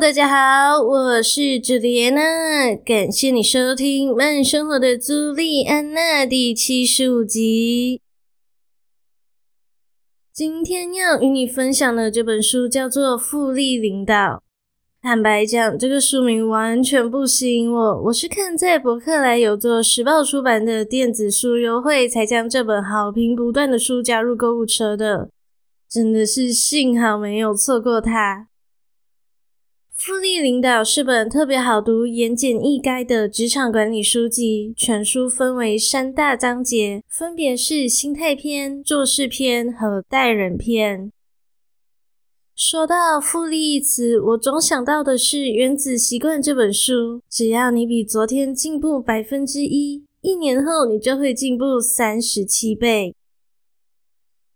大家好，我是朱莉安娜，感谢你收听《慢生活的朱莉安娜》第七十五集。今天要与你分享的这本书叫做《复利领导》。坦白讲，这个书名完全不吸引我。我是看在博客来有做时报出版的电子书优惠，才将这本好评不断的书加入购物车的。真的是幸好没有错过它。复利领导是本特别好读、言简意赅的职场管理书籍。全书分为三大章节，分别是心态篇、做事篇和待人篇。说到复利一词，我总想到的是《原子习惯》这本书。只要你比昨天进步百分之一，一年后你就会进步三十七倍。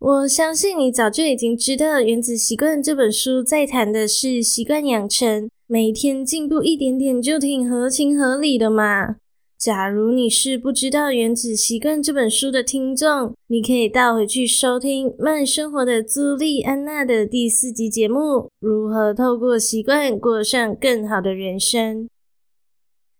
我相信你早就已经知道，《原子习惯》这本书在谈的是习惯养成，每天进步一点点就挺合情合理的嘛。假如你是不知道《原子习惯》这本书的听众，你可以倒回去收听《慢生活的朱莉安娜》的第四集节目《如何透过习惯过上更好的人生》。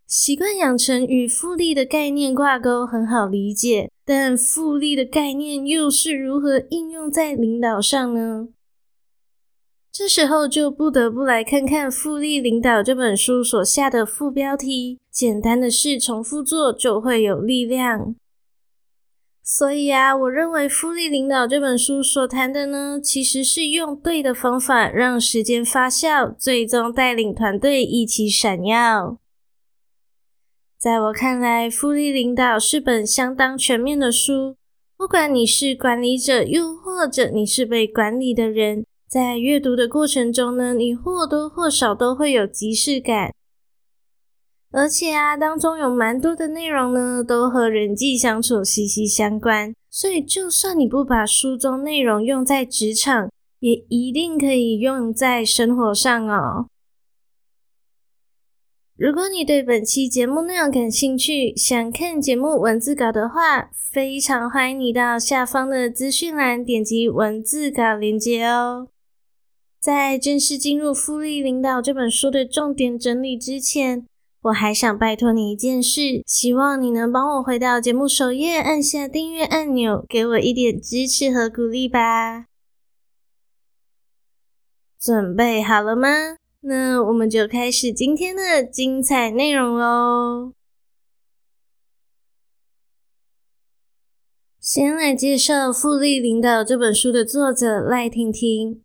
习惯养成与复利的概念挂钩很好理解，但复利的概念又是如何应用在领导上呢？这时候就不得不来看看《复利领导》这本书所下的副标题：简单的事重复做就会有力量。所以啊，我认为《复利领导》这本书所谈的呢，其实是用对的方法让时间发酵，最终带领团队一起闪耀。在我看来，《复利领导》是本相当全面的书。不管你是管理者，又或者你是被管理的人，在阅读的过程中呢，你或多或少都会有即视感。而且啊，当中有蛮多的内容呢，都和人际相处息息相关。所以，就算你不把书中内容用在职场，也一定可以用在生活上哦。如果你对本期节目内容感兴趣，想看节目文字稿的话，非常欢迎你到下方的资讯栏点击文字稿连接哦。在正式进入《复利领导》这本书的重点整理之前，我还想拜托你一件事，希望你能帮我回到节目首页，按下订阅按钮，给我一点支持和鼓励吧。准备好了吗？那我们就开始今天的精彩内容喽。先来介绍《复利领导》这本书的作者赖婷婷，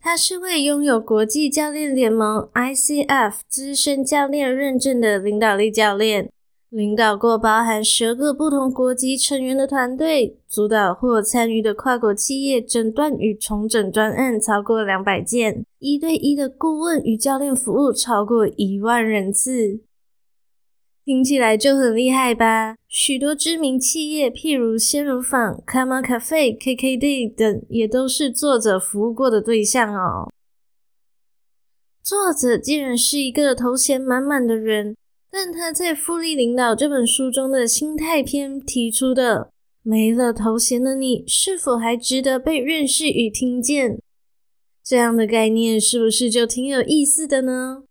她是位拥有国际教练联盟 ICF 资深教练认证的领导力教练。领导过包含十个不同国籍成员的团队，主导或参与的跨国企业诊断与重整专案超过两百件，一对一的顾问与教练服务超过一万人次。听起来就很厉害吧？许多知名企业，譬如鲜乳坊、Karma Cafe、KKday 等，也都是作者服务过的对象哦。作者竟然是一个头衔满满的人。但他在《复利领导》这本书中的心态篇提出的“没了头衔的你，是否还值得被认识与听见？”这样的概念是不是就挺有意思的呢？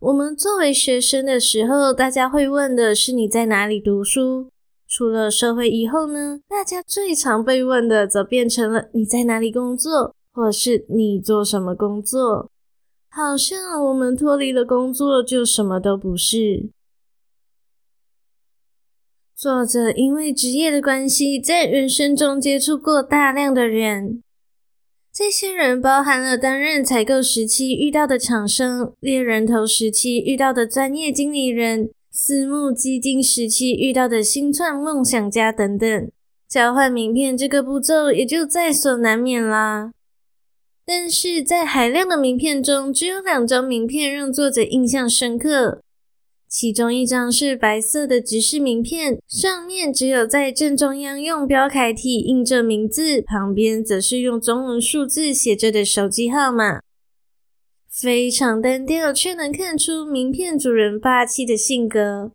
我们作为学生的时候，大家会问的是你在哪里读书；出了社会以后呢，大家最常被问的则变成了你在哪里工作，或是你做什么工作。好像我们脱离了工作就什么都不是。作者因为职业的关系，在人生中接触过大量的人，这些人包含了担任采购时期遇到的厂商、猎人头时期遇到的专业经理人、私募基金时期遇到的新创梦想家等等。交换名片这个步骤也就在所难免啦。但是在海量的名片中，只有两张名片让作者印象深刻。其中一张是白色的指示名片，上面只有在正中央用标楷体印着名字，旁边则是用中文数字写着的手机号码。非常单调，却能看出名片主人霸气的性格。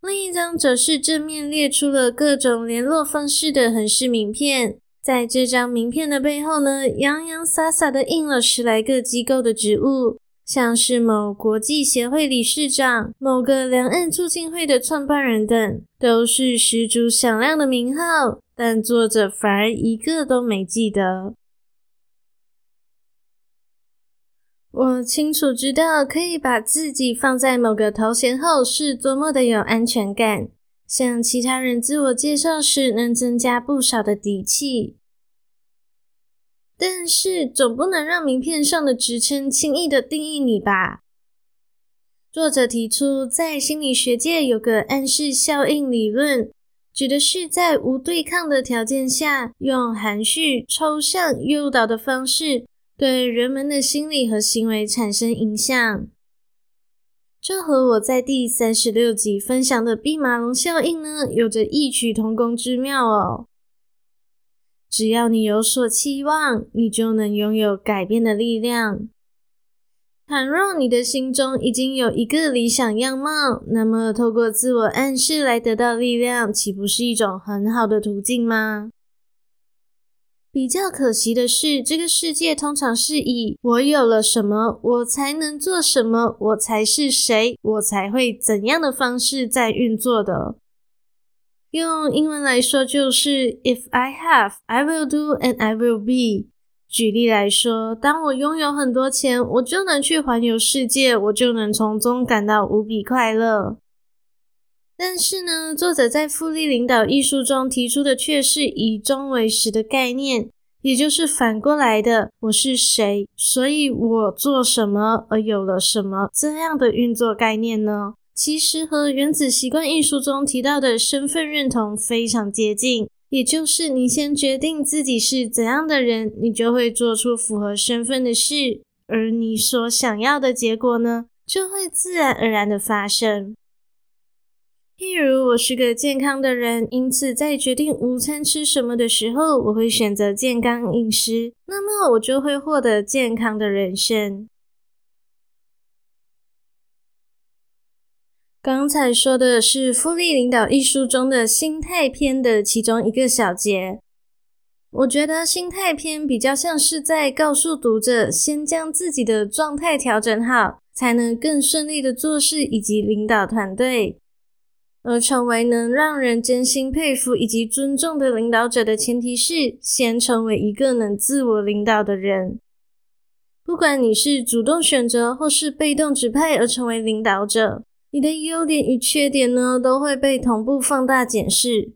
另一张则是正面列出了各种联络方式的横式名片，在这张名片的背后呢，洋洋洒洒的印了十来个机构的职务。像是某国际协会理事长、某个两岸促进会的创办人等，都是十足响亮的名号，但作者反而一个都没记得。我清楚知道，可以把自己放在某个头衔后是多么的有安全感，向其他人自我介绍时能增加不少的底气。但是总不能让名片上的职称轻易的定义你吧？作者提出，在心理学界有个暗示效应理论，指的是在无对抗的条件下，用含蓄、抽象、诱导的方式，对人们的心理和行为产生影响。这和我在第三十六集分享的毕马龙效应呢，有着异曲同工之妙哦。只要你有所期望，你就能拥有改变的力量。倘若你的心中已经有一个理想样貌，那么透过自我暗示来得到力量，岂不是一种很好的途径吗？比较可惜的是，这个世界通常是以“我有了什么，我才能做什么，我才是谁，我才会怎样的方式在运作的。用英文来说就是 "If I have, I will do and I will be"。举例来说，当我拥有很多钱，我就能去环游世界，我就能从中感到无比快乐。但是呢，作者在《复利领导》一书中提出的却是以终为始的概念，也就是反过来的，我是谁，所以我做什么而有了什么这样的运作概念呢？其实和《原子习惯》一书中提到的身份认同非常接近，也就是你先决定自己是怎样的人，你就会做出符合身份的事，而你所想要的结果呢，就会自然而然的发生。譬如，我是个健康的人，因此在决定午餐吃什么的时候，我会选择健康饮食，那么我就会获得健康的人生。刚才说的是《复利领导》一书中的心态篇的其中一个小节。我觉得心态篇比较像是在告诉读者，先将自己的状态调整好，才能更顺利的做事以及领导团队。而成为能让人真心佩服以及尊重的领导者的前提是，先成为一个能自我领导的人。不管你是主动选择或是被动指派而成为领导者。你的优点与缺点呢，都会被同步放大检视。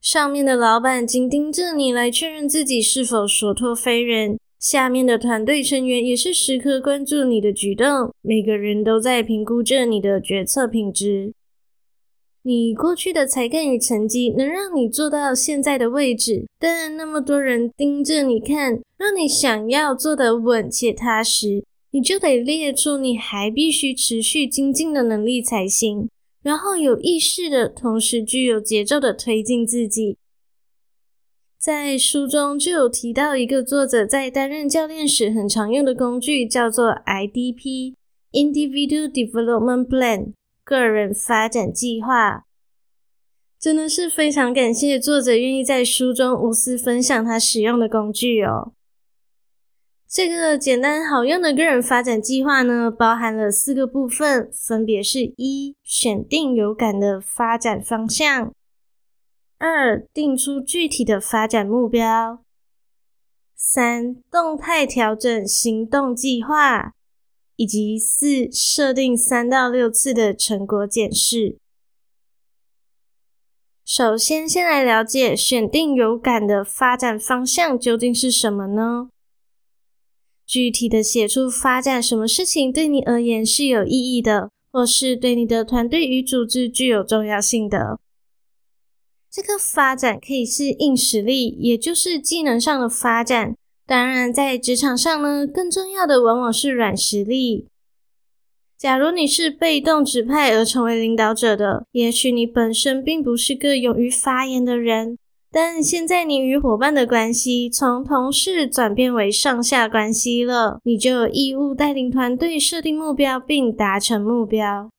上面的老板紧盯着你来确认自己是否所托非人，下面的团队成员也是时刻关注你的举动，每个人都在评估着你的决策品质。你过去的才干与成绩能让你做到现在的位置，但那么多人盯着你看，让你想要做得稳且踏实。你就得列出你还必须持续精进的能力才行，然后有意识的同时具有节奏的推进自己。在书中就有提到一个作者在担任教练时很常用的工具，叫做 IDP（Individual Development Plan，个人发展计划）。真的是非常感谢作者愿意在书中无私分享他使用的工具哦。这个简单好用的个人发展计划呢，包含了四个部分，分别是：一、选定有感的发展方向；二、定出具体的发展目标；三、动态调整行动计划；以及四、设定三到六次的成果检视。首先，先来了解选定有感的发展方向究竟是什么呢？具体的写出发展什么事情对你而言是有意义的，或是对你的团队与组织具有重要性的。这个发展可以是硬实力，也就是技能上的发展。当然，在职场上呢，更重要的往往是软实力。假如你是被动指派而成为领导者的，也许你本身并不是个勇于发言的人，但现在你与伙伴的关系从同事转变为上下关系了，你就有义务带领团队设定目标并达成目标。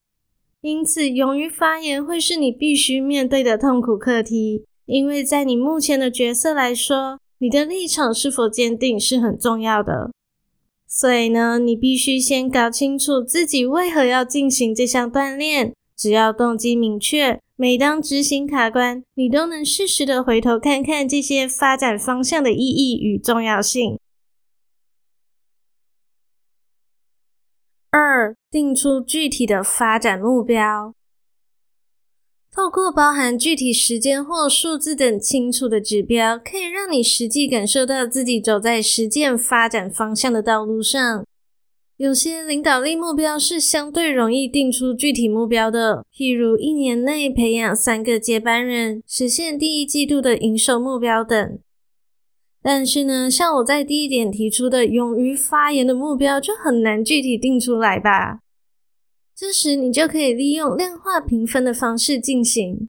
因此，勇于发言会是你必须面对的痛苦课题，因为在你目前的角色来说，你的立场是否坚定是很重要的。所以呢，你必须先搞清楚自己为何要进行这项锻炼。只要动机明确，每当执行卡关，你都能适时的回头看看这些发展方向的意义与重要性。二，定出具体的发展目标。透过包含具体时间或数字等清楚的指标，可以让你实际感受到自己走在实践发展方向的道路上。有些领导力目标是相对容易定出具体目标的，譬如一年内培养三个接班人，实现第一季度的营收目标等。但是呢，像我在第一点提出的勇于发言的目标，就很难具体定出来吧。这时，你就可以利用量化评分的方式进行。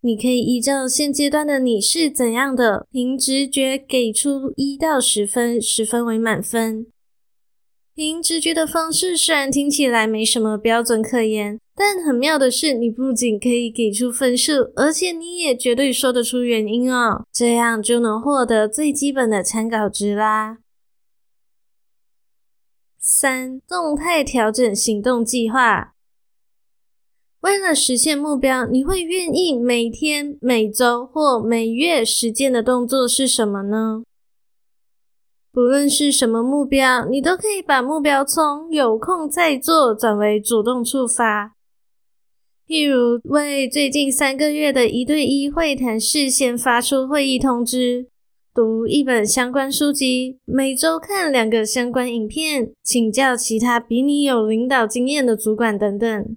你可以依照现阶段的你是怎样的，凭直觉给出一到十分，十分为满分。凭直觉的方式虽然听起来没什么标准可言。但很妙的是，你不仅可以给出分数，而且你也绝对说得出原因哦，这样就能获得最基本的参考值啦。三、动态调整行动计划。为了实现目标，你会愿意每天、每周或每月实践的动作是什么呢？不论是什么目标，你都可以把目标从有空再做转为主动触发。譬如为最近三个月的一对一会谈事先发出会议通知，读一本相关书籍，每周看两个相关影片，请教其他比你有领导经验的主管等等。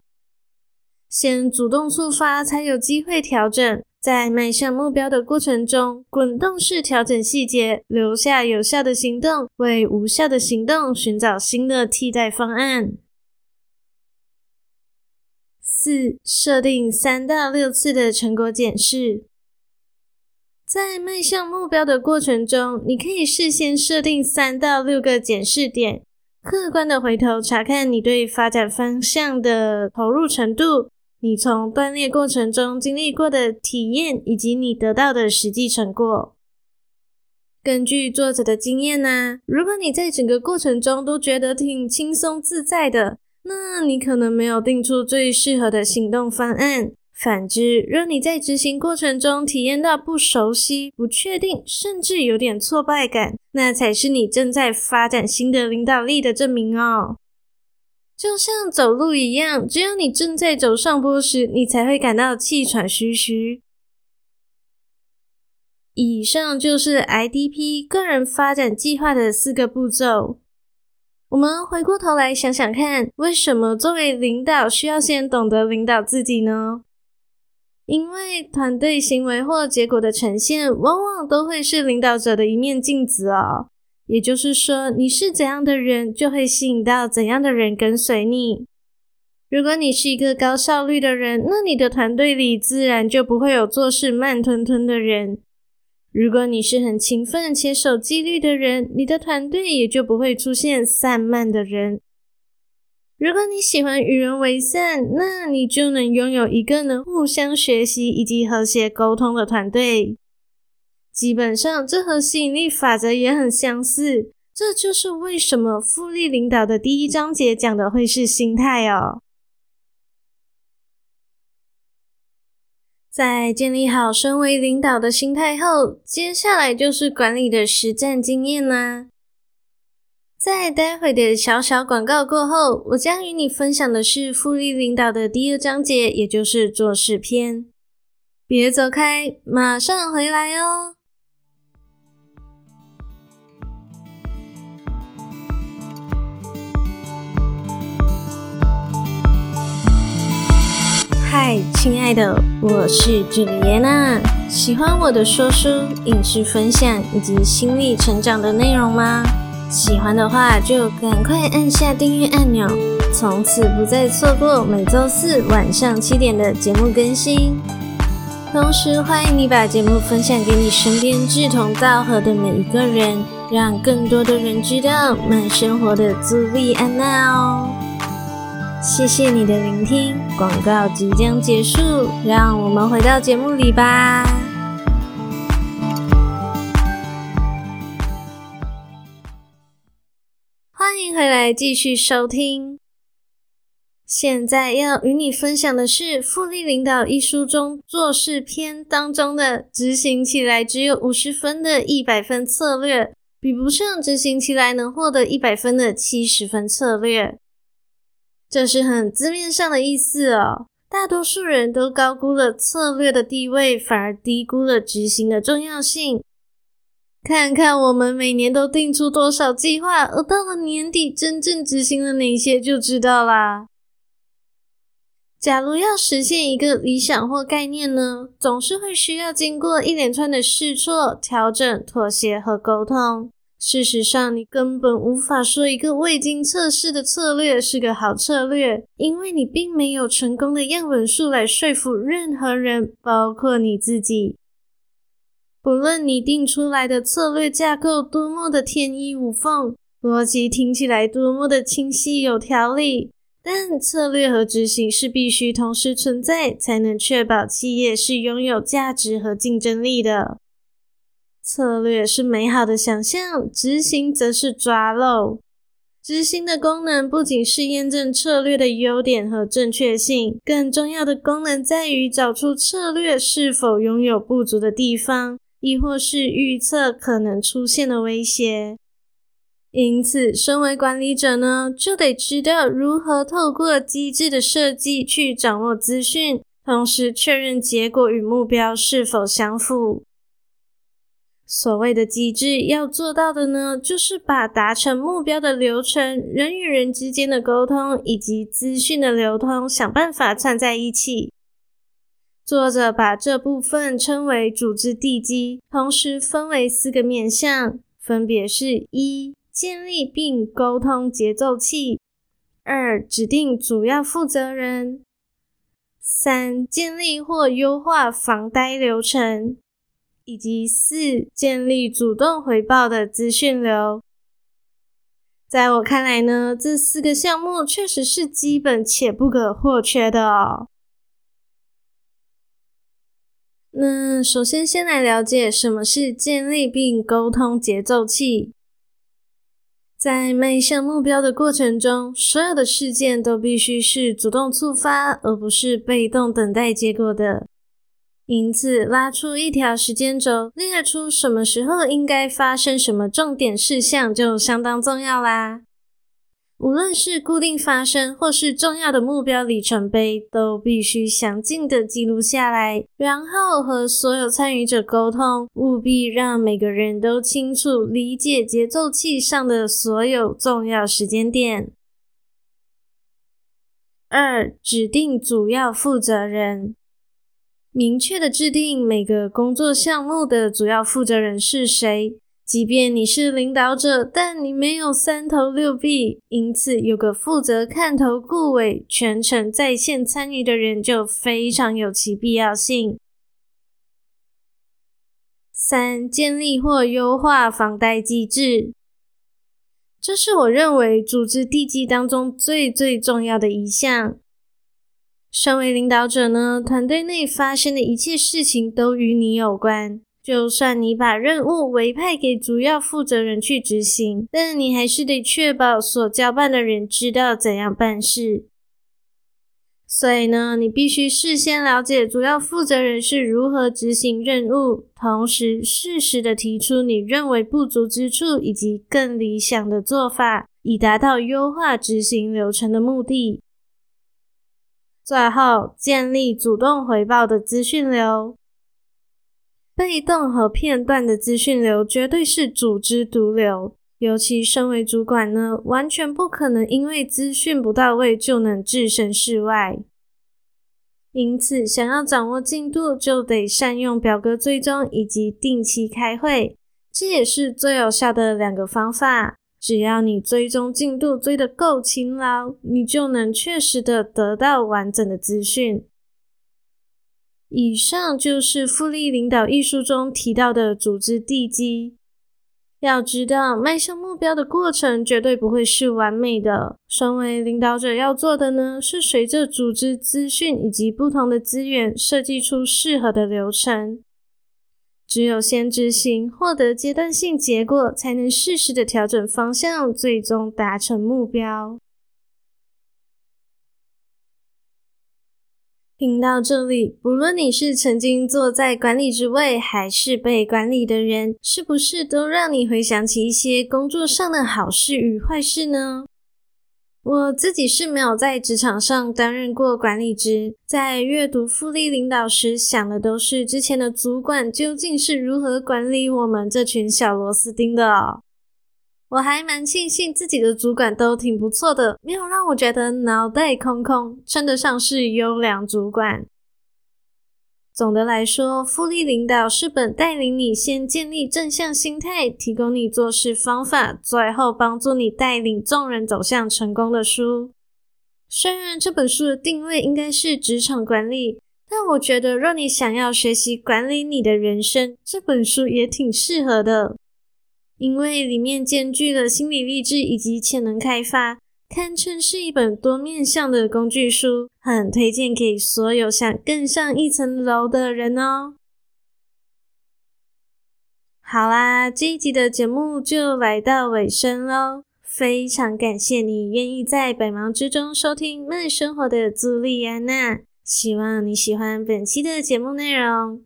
先主动触发，才有机会调整。在迈向目标的过程中，滚动式调整细节，留下有效的行动，为无效的行动寻找新的替代方案。四、设定三到六次的成果检视。在迈向目标的过程中，你可以事先设定三到六个检视点，客观的回头查看你对发展方向的投入程度，你从锻炼过程中经历过的体验，以及你得到的实际成果。根据作者的经验呢，如果你在整个过程中都觉得挺轻松自在的，那你可能没有定出最适合的行动方案。反之，若你在执行过程中体验到不熟悉、不确定，甚至有点挫败感，那才是你正在发展新的领导力的证明哦。就像走路一样，只有你正在走上坡时，你才会感到气喘吁吁。以上就是 IDP 个人发展计划的四个步骤。我们回过头来想想看，为什么作为领导需要先懂得领导自己呢？因为团队行为或结果的呈现，往往都会是领导者的一面镜子哦。也就是说，你是怎样的人，就会吸引到怎样的人跟随你。如果你是一个高效率的人，那你的团队里自然就不会有做事慢吞吞的人。如果你是很勤奋且守纪律的人，你的团队也就不会出现散漫的人。如果你喜欢与人为善，那你就能拥有一个能互相学习以及和谐沟通的团队。基本上，这和吸引力法则也很相似。这就是为什么复利领导的第一章节讲的会是心态哦。在建立好身为领导的心态后，接下来就是管理的实战经验啦。在待会的小小广告过后，我将与你分享的是复利领导的第二章节，也就是做事篇。别走开，马上回来哦。嗨，亲爱的，我是朱莉安娜。喜欢我的说书、影视分享以及心理成长的内容吗？喜欢的话就赶快按下订阅按钮，从此不再错过每周四晚上七点的节目更新。同时，欢迎你把节目分享给你身边志同道合的每一个人，让更多的人知道慢生活的朱莉安娜哦。谢谢你的聆听，广告即将结束，让我们回到节目里吧。欢迎回来，继续收听。现在要与你分享的是《复利领导》一书中做事篇当中的执行起来只有五十分的一百分策略，比不上执行起来能获得一百分的七十分策略。这是很字面上的意思哦。大多数人都高估了策略的地位，反而低估了执行的重要性。看看我们每年都定出多少计划，而到了年底真正执行了哪些就知道啦。假如要实现一个理想或概念呢，总是会需要经过一连串的试错、调整、妥协和沟通。事实上，你根本无法说一个未经测试的策略是个好策略，因为你并没有成功的样本数来说服任何人，包括你自己。不论你定出来的策略架构多么的天衣无缝，逻辑听起来多么的清晰有条理，但策略和执行是必须同时存在，才能确保企业是拥有价值和竞争力的。策略是美好的想象，执行则是抓漏。执行的功能不仅是验证策略的优点和正确性，更重要的功能在于找出策略是否拥有不足的地方。亦或是预测可能出现的威胁，因此，身为管理者呢，就得知道如何透过机制的设计去掌握资讯，同时确认结果与目标是否相符。所谓的机制要做到的呢，就是把达成目标的流程、人与人之间的沟通以及资讯的流通，想办法串在一起。作者把这部分称为组织地基，同时分为四个面向，分别是：一、建立并沟通节奏器；二、指定主要负责人；三、建立或优化防呆流程；以及四、建立主动回报的资讯流。在我看来呢，这四个项目确实是基本且不可或缺的哦。那首先，先来了解什么是建立并沟通节奏器。在迈向目标的过程中，所有的事件都必须是主动触发，而不是被动等待结果的。因此，拉出一条时间轴，列出什么时候应该发生什么重点事项，就相当重要啦。无论是固定发生或是重要的目标里程碑，都必须详尽的记录下来，然后和所有参与者沟通，务必让每个人都清楚理解节奏器上的所有重要时间点。二、指定主要负责人，明确的制定每个工作项目的主要负责人是谁。即便你是领导者，但你没有三头六臂，因此有个负责看头顾尾、全程在线参与的人就非常有其必要性。三、建立或优化防呆机制，这是我认为组织地基当中最最重要的一项。身为领导者呢，团队内发生的一切事情都与你有关。就算你把任务委派给主要负责人去执行，但你还是得确保所交办的人知道怎样办事。所以呢，你必须事先了解主要负责人是如何执行任务，同时适时的提出你认为不足之处以及更理想的做法，以达到优化执行流程的目的。最后，建立主动回报的资讯流。被动和片段的资讯流绝对是组织毒瘤，尤其身为主管呢，完全不可能因为资讯不到位就能置身事外。因此，想要掌握进度，就得善用表格追踪以及定期开会，这也是最有效的两个方法。只要你追踪进度追得够勤劳，你就能确实的得到完整的资讯。以上就是《复利领导》一书中提到的组织地基。要知道，迈向目标的过程绝对不会是完美的。身为领导者要做的呢，是随着组织资讯以及不同的资源，设计出适合的流程。只有先执行，获得阶段性结果，才能适时的调整方向，最终达成目标。听到这里，不论你是曾经坐在管理职位，还是被管理的人，是不是都让你回想起一些工作上的好事与坏事呢？我自己是没有在职场上担任过管理职，在阅读复利领导时，想的都是之前的主管究竟是如何管理我们这群小螺丝钉的。我还蛮庆幸自己的主管都挺不错的，没有让我觉得脑袋空空，称得上是优良主管。总的来说，复利领导是本带领你先建立正向心态，提供你做事方法，最后帮助你带领众人走向成功的书。虽然这本书的定位应该是职场管理，但我觉得若你想要学习管理你的人生，这本书也挺适合的。因为里面兼具了心理励志以及潜能开发，堪称是一本多面向的工具书，很推荐给所有想更上一层楼的人哦。好啦，这一集的节目就来到尾声喽，非常感谢你愿意在百忙之中收听慢生活的朱莉安娜，希望你喜欢本期的节目内容。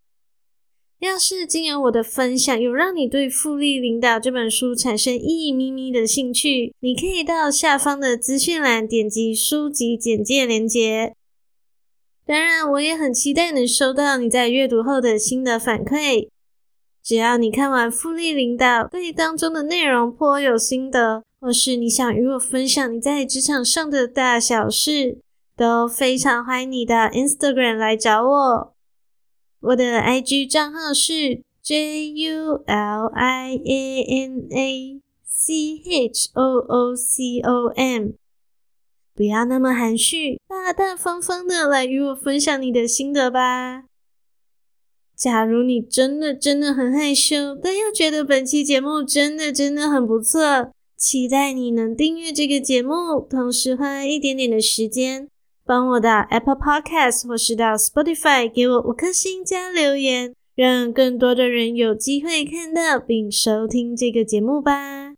要是经由我的分享，有让你对《复利领导》这本书产生一咪咪的兴趣，你可以到下方的资讯栏点击书籍简介连结。当然，我也很期待能收到你在阅读后的心得反馈。只要你看完《复利领导》，对当中的内容颇有心得，或是你想与我分享你在职场上的大小事，都非常欢迎你到 Instagram 来找我。我的 IG 账号是 J U L I A N A C H O O C O M 不要那么含蓄，大大方方的来与我分享你的心得吧。假如你真的真的很害羞，但又觉得本期节目真的真的很不错，期待你能订阅这个节目，同时花一点点的时间。帮我到 Apple Podcast 或是到 Spotify 给我五颗星加留言，让更多的人有机会看到并收听这个节目吧。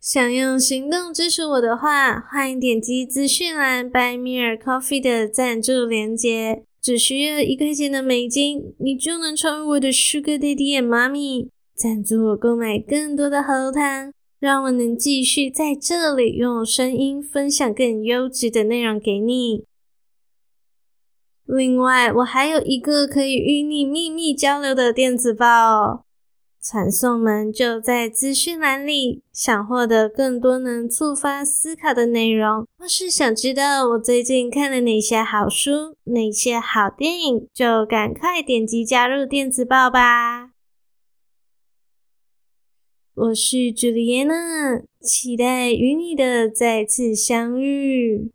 想用行动支持我的话，欢迎点击资讯栏 Buy Me a Coffee 的赞助连接，只需要一块钱的美金，你就能成为我的 Sugar Daddy and Mommy，赞助我购买更多的喉糖。让我能继续在这里用声音分享更优质的内容给你。另外，我还有一个可以与你秘密交流的电子报哦，传送门就在资讯栏里。想获得更多能触发思考的内容，或是想知道我最近看了哪些好书、哪些好电影，就赶快点击加入电子报吧。我是 Juliana，，期待与你的再次相遇。